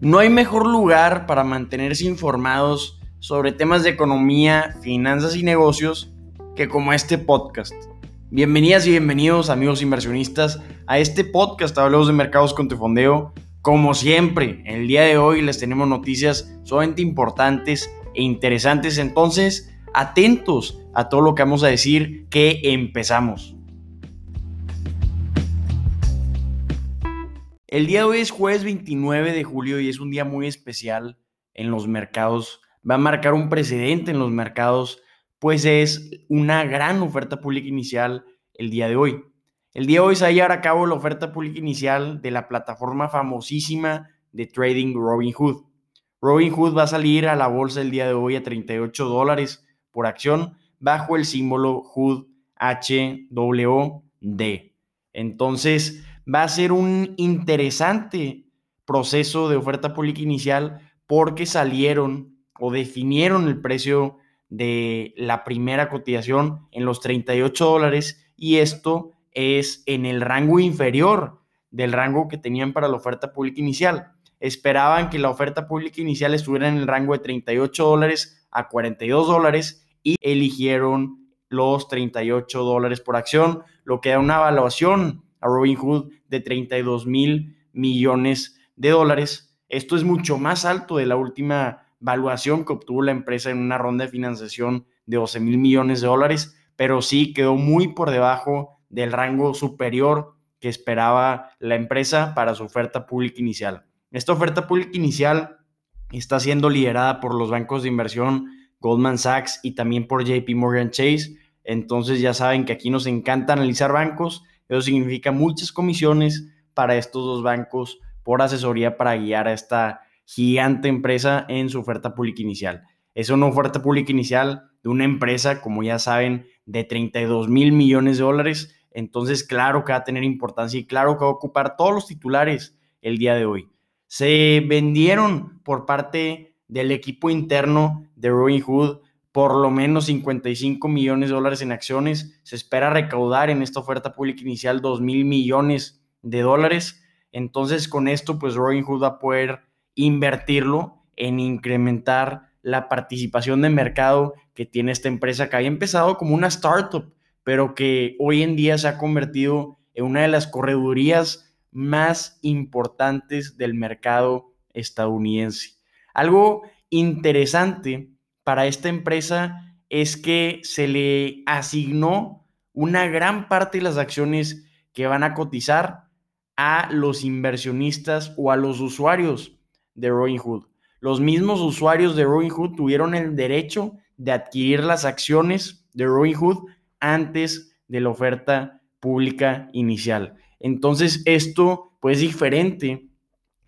No hay mejor lugar para mantenerse informados sobre temas de economía, finanzas y negocios que como este podcast. Bienvenidas y bienvenidos amigos inversionistas a este podcast Hablamos de Mercados con tu fondeo. Como siempre, el día de hoy les tenemos noticias sumamente importantes e interesantes, entonces atentos a todo lo que vamos a decir que empezamos. El día de hoy es jueves 29 de julio y es un día muy especial en los mercados. Va a marcar un precedente en los mercados, pues es una gran oferta pública inicial el día de hoy. El día de hoy se va a llevar a cabo la oferta pública inicial de la plataforma famosísima de trading Robinhood. Robinhood va a salir a la bolsa el día de hoy a 38 dólares por acción bajo el símbolo HUD HWD. Entonces, va a ser un interesante proceso de oferta pública inicial porque salieron o definieron el precio de la primera cotización en los 38 dólares y esto es en el rango inferior del rango que tenían para la oferta pública inicial. Esperaban que la oferta pública inicial estuviera en el rango de 38 dólares a 42 dólares y eligieron los 38 dólares por acción, lo que da una evaluación a Robinhood de 32 mil millones de dólares. Esto es mucho más alto de la última valuación que obtuvo la empresa en una ronda de financiación de 12 mil millones de dólares, pero sí quedó muy por debajo del rango superior que esperaba la empresa para su oferta pública inicial. Esta oferta pública inicial está siendo liderada por los bancos de inversión Goldman Sachs y también por JP Morgan Chase. Entonces ya saben que aquí nos encanta analizar bancos eso significa muchas comisiones para estos dos bancos por asesoría para guiar a esta gigante empresa en su oferta pública inicial. Es una oferta pública inicial de una empresa, como ya saben, de 32 mil millones de dólares. Entonces, claro que va a tener importancia y claro que va a ocupar todos los titulares el día de hoy. Se vendieron por parte del equipo interno de Robinhood por lo menos 55 millones de dólares en acciones. Se espera recaudar en esta oferta pública inicial 2 mil millones de dólares. Entonces, con esto, pues Robinhood va a poder invertirlo en incrementar la participación de mercado que tiene esta empresa que había empezado como una startup, pero que hoy en día se ha convertido en una de las corredurías más importantes del mercado estadounidense. Algo interesante para esta empresa es que se le asignó una gran parte de las acciones que van a cotizar a los inversionistas o a los usuarios de Robinhood. Los mismos usuarios de Robinhood tuvieron el derecho de adquirir las acciones de Robinhood antes de la oferta pública inicial. Entonces, esto pues es diferente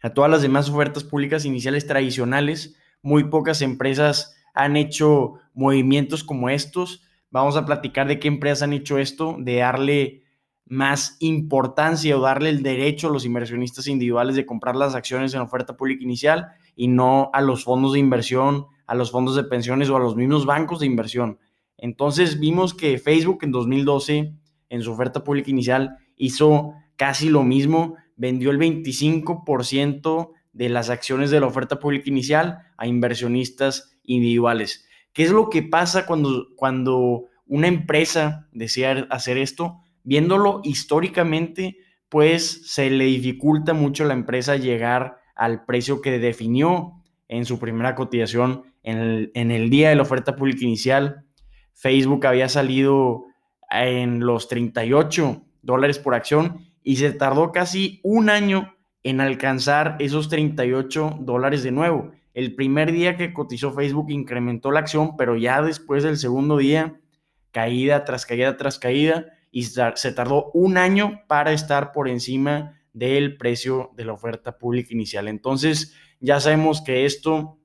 a todas las demás ofertas públicas iniciales tradicionales. Muy pocas empresas han hecho movimientos como estos. Vamos a platicar de qué empresas han hecho esto, de darle más importancia o darle el derecho a los inversionistas individuales de comprar las acciones en oferta pública inicial y no a los fondos de inversión, a los fondos de pensiones o a los mismos bancos de inversión. Entonces vimos que Facebook en 2012, en su oferta pública inicial, hizo casi lo mismo, vendió el 25% de las acciones de la oferta pública inicial a inversionistas individuales. ¿Qué es lo que pasa cuando, cuando una empresa desea hacer esto? Viéndolo históricamente, pues se le dificulta mucho a la empresa llegar al precio que definió en su primera cotización en el, en el día de la oferta pública inicial. Facebook había salido en los 38 dólares por acción y se tardó casi un año en alcanzar esos 38 dólares de nuevo. El primer día que cotizó Facebook incrementó la acción, pero ya después del segundo día, caída tras caída tras caída, y se tardó un año para estar por encima del precio de la oferta pública inicial. Entonces, ya sabemos que esto,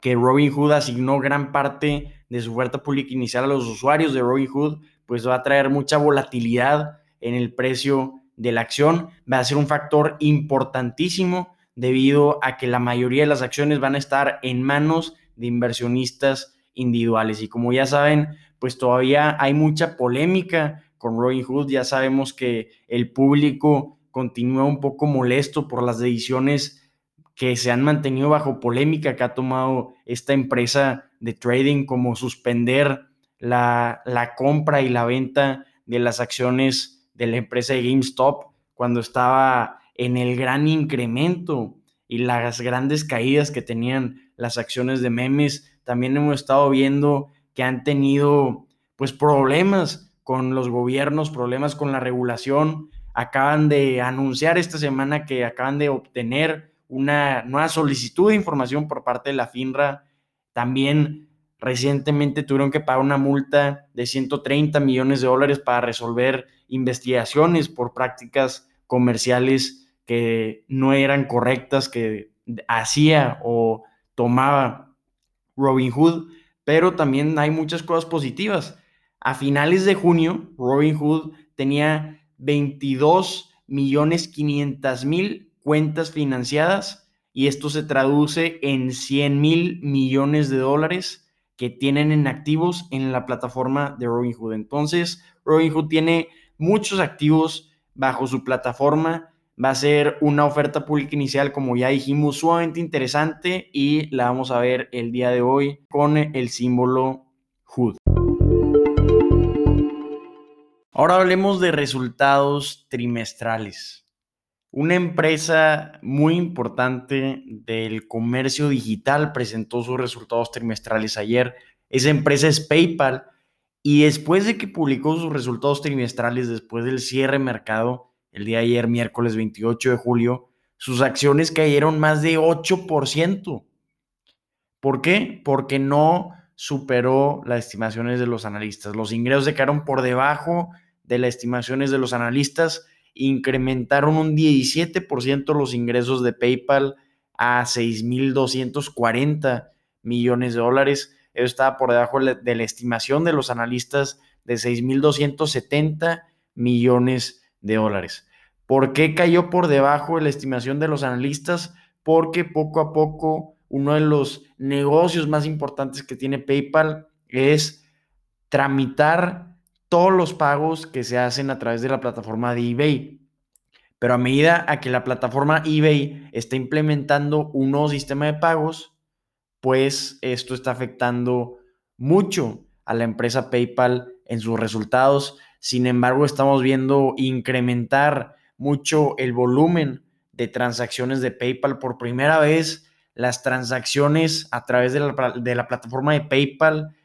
que Robinhood asignó gran parte de su oferta pública inicial a los usuarios de Robinhood, pues va a traer mucha volatilidad en el precio de la acción, va a ser un factor importantísimo debido a que la mayoría de las acciones van a estar en manos de inversionistas individuales. Y como ya saben, pues todavía hay mucha polémica con Robinhood. Ya sabemos que el público continúa un poco molesto por las decisiones que se han mantenido bajo polémica que ha tomado esta empresa de trading como suspender la, la compra y la venta de las acciones de la empresa de GameStop cuando estaba en el gran incremento y las grandes caídas que tenían las acciones de memes. También hemos estado viendo que han tenido pues problemas con los gobiernos, problemas con la regulación. Acaban de anunciar esta semana que acaban de obtener una nueva solicitud de información por parte de la FINRA. También recientemente tuvieron que pagar una multa de 130 millones de dólares para resolver investigaciones por prácticas comerciales que no eran correctas, que hacía o tomaba Robinhood, pero también hay muchas cosas positivas. A finales de junio, Robinhood tenía 22 millones 500 mil cuentas financiadas y esto se traduce en 100 mil millones de dólares que tienen en activos en la plataforma de Robinhood. Entonces, Robinhood tiene muchos activos bajo su plataforma. Va a ser una oferta pública inicial, como ya dijimos, sumamente interesante y la vamos a ver el día de hoy con el símbolo HOOD. Ahora hablemos de resultados trimestrales. Una empresa muy importante del comercio digital presentó sus resultados trimestrales ayer. Esa empresa es PayPal y después de que publicó sus resultados trimestrales, después del cierre mercado, el día de ayer, miércoles 28 de julio, sus acciones cayeron más de 8%. ¿Por qué? Porque no superó las estimaciones de los analistas. Los ingresos se quedaron por debajo de las estimaciones de los analistas incrementaron un 17% los ingresos de PayPal a 6.240 millones de dólares. Eso estaba por debajo de la estimación de los analistas de 6.270 millones de dólares. ¿Por qué cayó por debajo de la estimación de los analistas? Porque poco a poco uno de los negocios más importantes que tiene PayPal es tramitar todos los pagos que se hacen a través de la plataforma de eBay. Pero a medida que la plataforma eBay está implementando un nuevo sistema de pagos, pues esto está afectando mucho a la empresa PayPal en sus resultados. Sin embargo, estamos viendo incrementar mucho el volumen de transacciones de PayPal. Por primera vez, las transacciones a través de la, plataforma de PayPal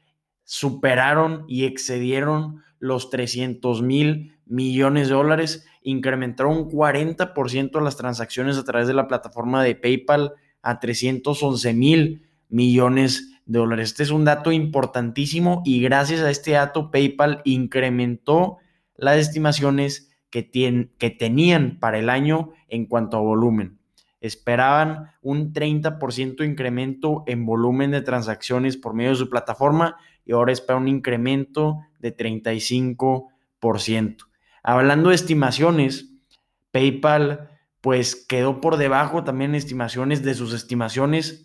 superaron y excedieron los 300 mil millones de dólares, incrementaron un 40% las transacciones a través de la plataforma de PayPal a 311 mil millones de dólares. Este es un dato importantísimo y gracias a este dato PayPal incrementó las estimaciones que, que tenían para el año en cuanto a volumen. Esperaban un 30% incremento en volumen de transacciones por medio de su plataforma y ahora espera un incremento de 35%. Hablando de estimaciones, PayPal pues quedó por debajo también en estimaciones de sus estimaciones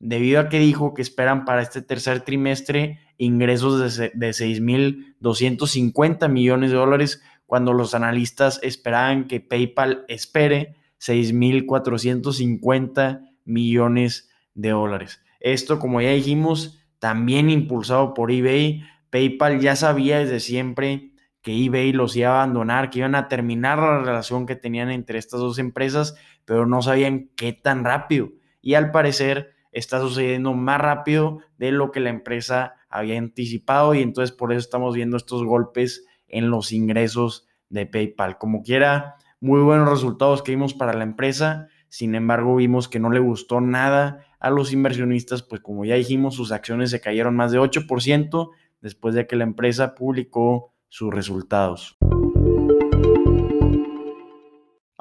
debido a que dijo que esperan para este tercer trimestre ingresos de, de 6.250 millones de dólares cuando los analistas esperaban que PayPal espere 6.450 millones de dólares. Esto, como ya dijimos, también impulsado por eBay. PayPal ya sabía desde siempre que eBay los iba a abandonar, que iban a terminar la relación que tenían entre estas dos empresas, pero no sabían qué tan rápido. Y al parecer está sucediendo más rápido de lo que la empresa había anticipado y entonces por eso estamos viendo estos golpes en los ingresos de PayPal. Como quiera, muy buenos resultados que vimos para la empresa. Sin embargo, vimos que no le gustó nada a los inversionistas, pues como ya dijimos, sus acciones se cayeron más de 8% después de que la empresa publicó sus resultados.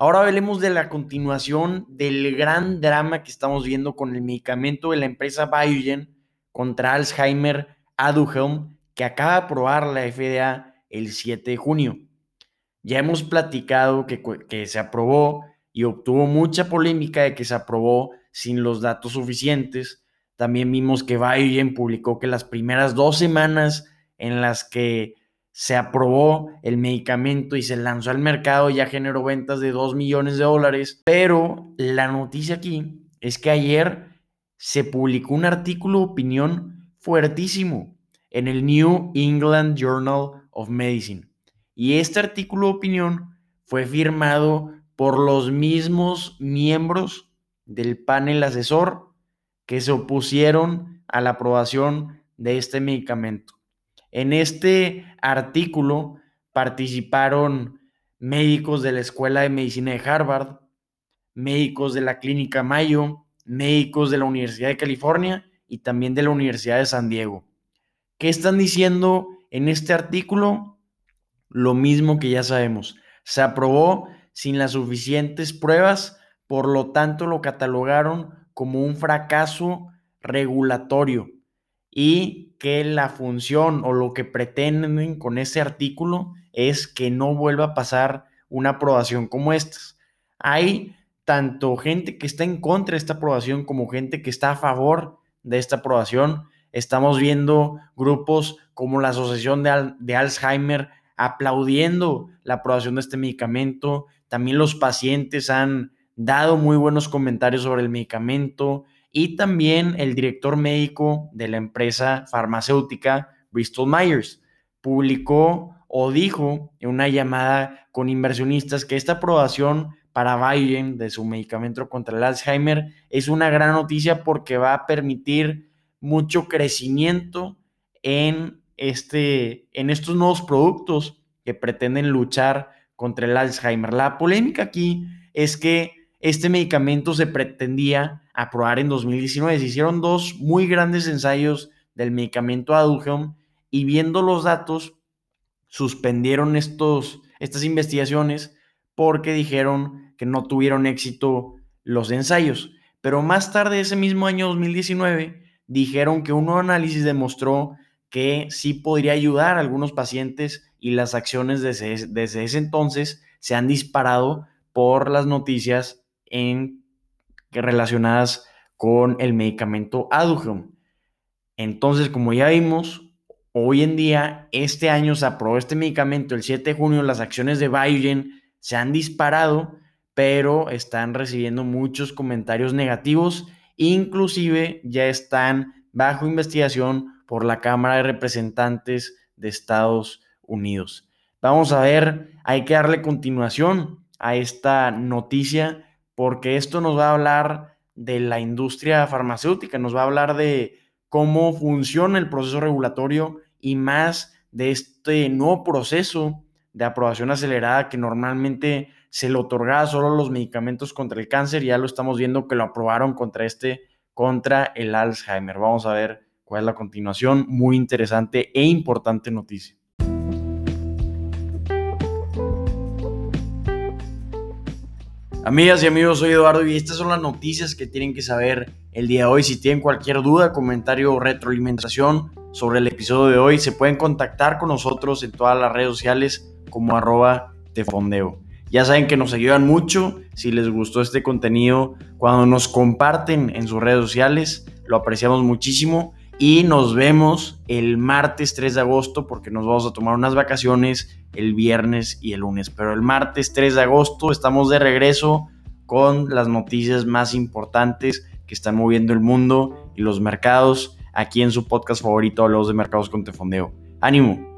Ahora hablemos de la continuación del gran drama que estamos viendo con el medicamento de la empresa Biogen contra Alzheimer Aduhelm, que acaba de aprobar la FDA el 7 de junio. Ya hemos platicado que, que se aprobó y obtuvo mucha polémica de que se aprobó sin los datos suficientes. También vimos que Biogen publicó que las primeras dos semanas en las que se aprobó el medicamento y se lanzó al mercado ya generó ventas de 2 millones de dólares. Pero la noticia aquí es que ayer se publicó un artículo de opinión fuertísimo en el New England Journal of Medicine. Y este artículo de opinión fue firmado por los mismos miembros del panel asesor que se opusieron a la aprobación de este medicamento. En este artículo participaron médicos de la Escuela de Medicina de Harvard, médicos de la Clínica Mayo, médicos de la Universidad de California y también de la Universidad de San Diego. ¿Qué están diciendo en este artículo? Lo mismo que ya sabemos. Se aprobó sin las suficientes pruebas, por lo tanto lo catalogaron como un fracaso regulatorio y que la función o lo que pretenden con ese artículo es que no vuelva a pasar una aprobación como esta. Hay tanto gente que está en contra de esta aprobación como gente que está a favor de esta aprobación. Estamos viendo grupos como la Asociación de Alzheimer aplaudiendo la aprobación de este medicamento. También los pacientes han dado muy buenos comentarios sobre el medicamento y también el director médico de la empresa farmacéutica Bristol Myers publicó o dijo en una llamada con inversionistas que esta aprobación para Biden de su medicamento contra el Alzheimer es una gran noticia porque va a permitir mucho crecimiento en, este, en estos nuevos productos que pretenden luchar contra el Alzheimer. La polémica aquí es que este medicamento se pretendía aprobar en 2019. Se hicieron dos muy grandes ensayos del medicamento Aduhelm y viendo los datos, suspendieron estos, estas investigaciones porque dijeron que no tuvieron éxito los ensayos. Pero más tarde, ese mismo año 2019, dijeron que un nuevo análisis demostró que sí podría ayudar a algunos pacientes y las acciones desde, desde ese entonces se han disparado por las noticias en, relacionadas con el medicamento Aduhelm. Entonces, como ya vimos, hoy en día, este año se aprobó este medicamento, el 7 de junio, las acciones de Biogen se han disparado, pero están recibiendo muchos comentarios negativos, inclusive ya están bajo investigación por la Cámara de Representantes de Estados Unidos. Vamos a ver, hay que darle continuación a esta noticia porque esto nos va a hablar de la industria farmacéutica, nos va a hablar de cómo funciona el proceso regulatorio y más de este nuevo proceso de aprobación acelerada que normalmente se le otorgaba solo a los medicamentos contra el cáncer, ya lo estamos viendo que lo aprobaron contra este, contra el Alzheimer. Vamos a ver cuál es la continuación, muy interesante e importante noticia. Amigas y amigos, soy Eduardo y estas son las noticias que tienen que saber el día de hoy. Si tienen cualquier duda, comentario o retroalimentación sobre el episodio de hoy, se pueden contactar con nosotros en todas las redes sociales como arroba tefondeo. Ya saben que nos ayudan mucho si les gustó este contenido cuando nos comparten en sus redes sociales, lo apreciamos muchísimo y nos vemos el martes 3 de agosto porque nos vamos a tomar unas vacaciones el viernes y el lunes. Pero el martes 3 de agosto estamos de regreso con las noticias más importantes que están moviendo el mundo y los mercados aquí en su podcast favorito, Los de Mercados con Tefondeo. ¡Ánimo!